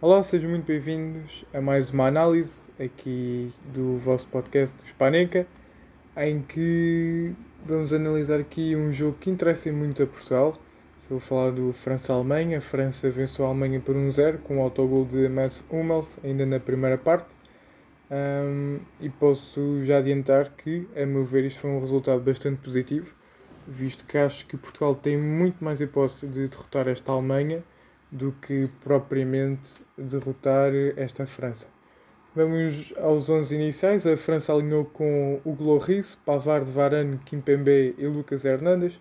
Olá, sejam muito bem-vindos a mais uma análise aqui do vosso podcast do em que vamos analisar aqui um jogo que interessa muito a Portugal. Estou a falar do França-Alemanha. A França venceu a Alemanha por 1-0 com o autogol de Mats Hummels ainda na primeira parte. Um, e posso já adiantar que, a meu ver, isto foi um resultado bastante positivo, visto que acho que Portugal tem muito mais hipótese de derrotar esta Alemanha do que propriamente derrotar esta França. Vamos aos 11 iniciais. A França alinhou com o Lloris, Pavard, Varane, Kimpembe e Lucas Hernandes.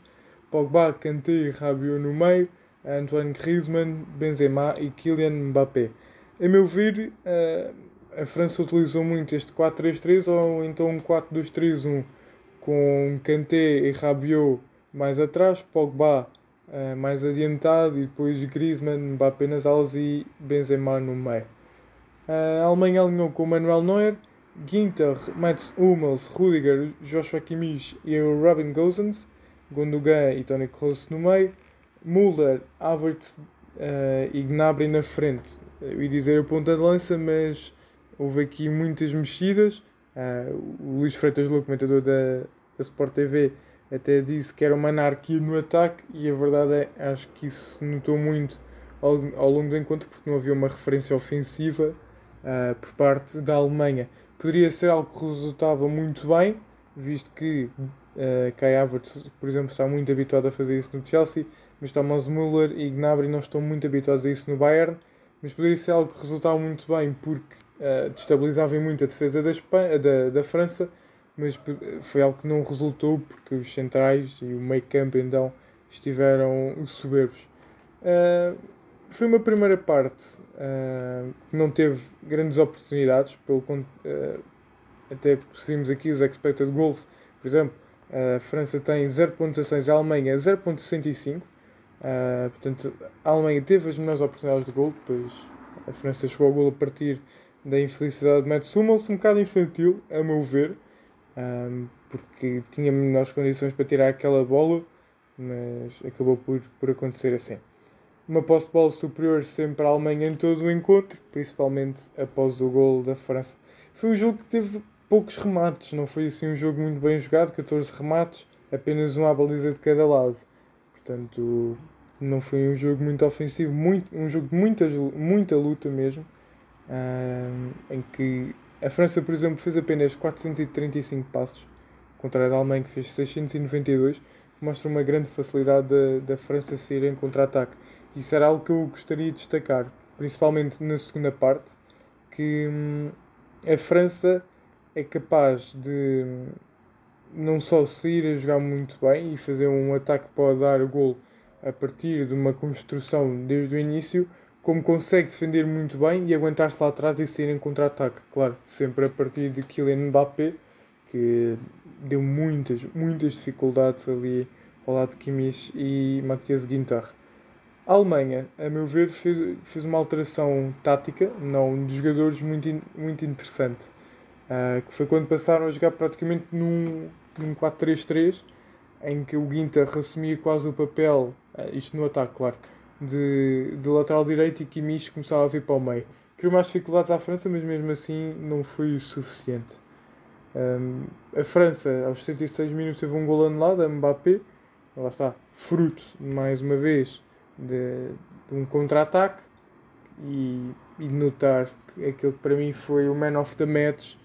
Pogba, Kanté e Rabiot no meio. Antoine Griezmann, Benzema e Kylian Mbappé. A meu ver, a França utilizou muito este 4-3-3 ou então um 4-2-3-1 com Kanté e Rabiot mais atrás, Pogba uh, mais adiantado e depois Griezmann, Mbappé nas alas e Benzema no meio. Uh, a Alemanha alinhou com Manuel Neuer, Ginter, Mats Hummels, Rudiger, Joshua Kimmich e o Robin Gosens, Gundogan e Toni Kroos no meio, Müller, Havertz uh, e Gnabry na frente. Eu ia dizer a ponta de lança, mas houve aqui muitas mexidas. Uh, o Luís Freitas Lou, comentador da, da Sport TV, até disse que era uma anarquia no ataque e a verdade é acho que isso se notou muito ao, ao longo do encontro porque não havia uma referência ofensiva uh, por parte da Alemanha. Poderia ser algo que resultava muito bem, visto que uh, Kai Havertz, por exemplo, está muito habituado a fazer isso no Chelsea, mas Thomas Müller e Gnabry não estão muito habituados a isso no Bayern, mas poderia ser algo que resultava muito bem porque uh, destabilizava muito a defesa da, Espanha, da, da França, mas foi algo que não resultou porque os centrais e o meio campo então estiveram soberbos. Uh, foi uma primeira parte uh, que não teve grandes oportunidades, pelo, uh, até vimos aqui os expected goals, por exemplo, a França tem 0.16, a Alemanha 0.65, uh, portanto a Alemanha teve as melhores oportunidades de gol, depois a França chegou ao gol a partir da infelicidade de Mats Hummels, um bocado infantil, a meu ver, um, porque tinha menores condições para tirar aquela bola, mas acabou por, por acontecer assim. Uma posse de bola superior sempre à Alemanha em todo o encontro, principalmente após o gol da França. Foi um jogo que teve poucos remates, não foi assim um jogo muito bem jogado, 14 remates, apenas uma baliza de cada lado. Portanto, não foi um jogo muito ofensivo, muito, um jogo de muita, muita luta mesmo, em que a França, por exemplo, fez apenas 435 passos, contra a Alemanha que fez 692, mostra uma grande facilidade da, da França sair em contra-ataque. Isso era algo que eu gostaria de destacar, principalmente na segunda parte, que hum, a França é capaz de hum, não só sair a jogar muito bem e fazer um ataque para dar gol a partir de uma construção desde o início, como consegue defender muito bem e aguentar-se lá atrás e sair em contra-ataque, claro, sempre a partir de Kylian Mbappé, que deu muitas, muitas dificuldades ali ao lado de Kimmich e Matthias Ginter. A Alemanha, a meu ver, fez, fez uma alteração tática, não de jogadores, muito, muito interessante, uh, que foi quando passaram a jogar praticamente num, num 4-3-3, em que o Ginter assumia quase o papel, uh, isto no ataque, claro, de, de lateral direito e Kimmich começava a vir para o meio. Criou mais dificuldades à França, mas mesmo assim não foi o suficiente. Um, a França, aos 76 minutos, teve um gol anulado a Mbappé. Lá está, fruto, mais uma vez, de, de um contra-ataque. E, e notar que aquele que para mim foi o man of the match.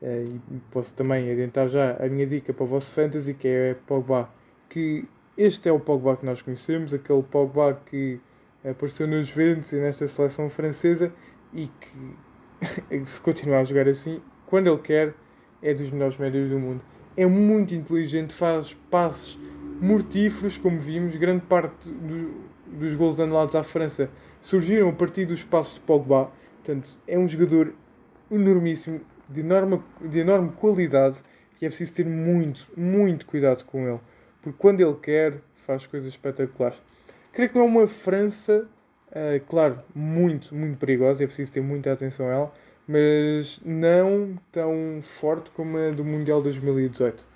Uh, e posso também adiantar já a minha dica para o vosso fantasy, que é Pogba. Que este é o Pogba que nós conhecemos, aquele Pogba que apareceu nos Juventus e nesta seleção francesa e que, se continuar a jogar assim, quando ele quer, é dos melhores médios do mundo. É muito inteligente, faz passes mortíferos, como vimos, grande parte do, dos gols anulados à França surgiram a partir dos passos de Pogba. Portanto, é um jogador enormíssimo, de enorme, de enorme qualidade e é preciso ter muito, muito cuidado com ele porque quando ele quer, faz coisas espetaculares. Creio que não é uma França, uh, claro, muito, muito perigosa, é preciso ter muita atenção a ela, mas não tão forte como a do Mundial 2018.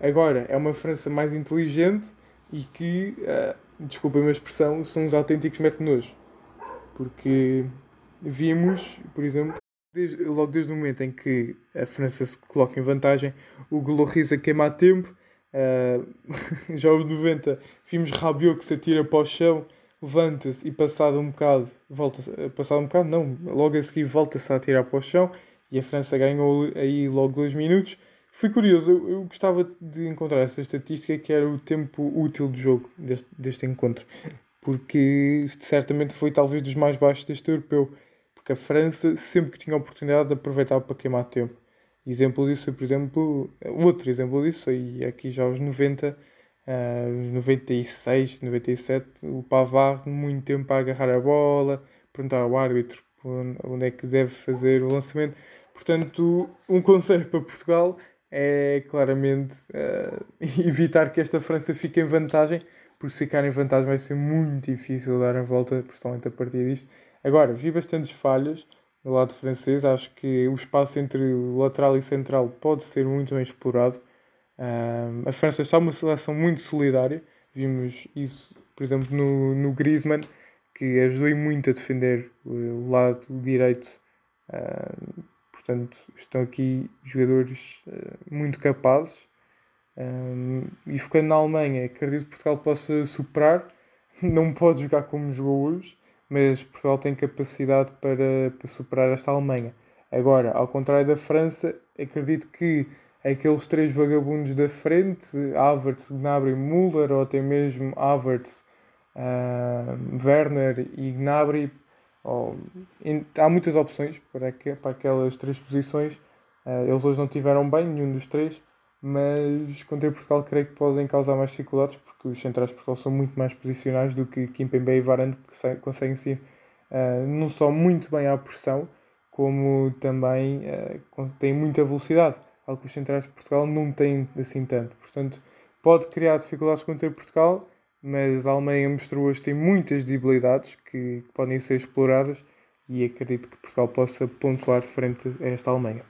Agora, é uma França mais inteligente e que, uh, desculpem a expressão, são os autênticos mete-nojo. Porque vimos, por exemplo, desde, logo desde o momento em que a França se coloca em vantagem, o Golorriz a queimar tempo. Uh, já aos 90 vimos Rabiot que se atira para o chão, levanta-se e passado um bocado, volta passado um bocado, não, logo a seguir volta-se a atirar para o chão e a França ganhou aí logo dois minutos. Fui curioso, eu, eu, gostava de encontrar essa estatística que era o tempo útil de jogo deste, deste encontro, porque certamente foi talvez dos mais baixos deste europeu, porque a França sempre que tinha a oportunidade aproveitava para queimar tempo. Exemplo disso, por exemplo, outro exemplo disso, e aqui já aos 90, uh, 96, 97, o Pavard muito tempo a agarrar a bola, perguntar ao árbitro onde é que deve fazer o lançamento. Portanto, um conselho para Portugal é claramente uh, evitar que esta França fique em vantagem, porque se ficar em vantagem vai ser muito difícil dar a volta, principalmente a partir disto. Agora, vi bastantes falhas no lado francês, acho que o espaço entre o lateral e central pode ser muito bem explorado. Uh, a França está uma seleção muito solidária, vimos isso, por exemplo, no, no Griezmann, que ajudou muito a defender o lado direito. Uh, Portanto, estão aqui jogadores uh, muito capazes. Um, e focando na Alemanha, acredito que Portugal possa superar. Não pode jogar como jogou hoje, mas Portugal tem capacidade para, para superar esta Alemanha. Agora, ao contrário da França, acredito que aqueles três vagabundos da frente, Havertz, Gnabry, Müller, ou até mesmo Havertz, uh, Werner e Gnabry, ou, há muitas opções para, que, para aquelas três posições. Uh, eles hoje não tiveram bem, nenhum dos três, mas contra Portugal creio que podem causar mais dificuldades porque os centrais de Portugal são muito mais posicionais do que Kimpembe e Varane, que conseguem ser uh, não só muito bem à pressão, como também uh, têm muita velocidade, algo que os centrais de Portugal não têm assim tanto. Portanto, pode criar dificuldades contra Portugal mas a Alemanha mostrou hoje que tem muitas debilidades que podem ser exploradas e acredito que Portugal possa pontuar frente a esta Alemanha.